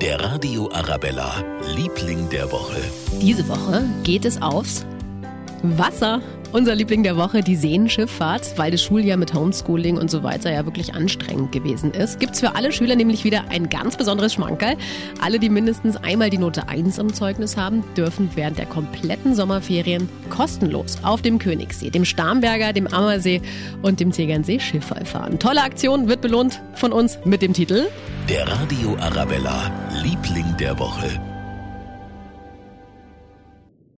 Der Radio Arabella, Liebling der Woche. Diese Woche geht es aufs Wasser. Unser Liebling der Woche, die Seenschifffahrt, weil das Schuljahr mit Homeschooling und so weiter ja wirklich anstrengend gewesen ist. Gibt es für alle Schüler nämlich wieder ein ganz besonderes Schmankerl. Alle, die mindestens einmal die Note 1 am Zeugnis haben, dürfen während der kompletten Sommerferien kostenlos auf dem Königssee, dem Starnberger, dem Ammersee und dem Tegernsee Schifffall fahren. Tolle Aktion wird belohnt von uns mit dem Titel Der Radio Arabella, Liebling der Woche.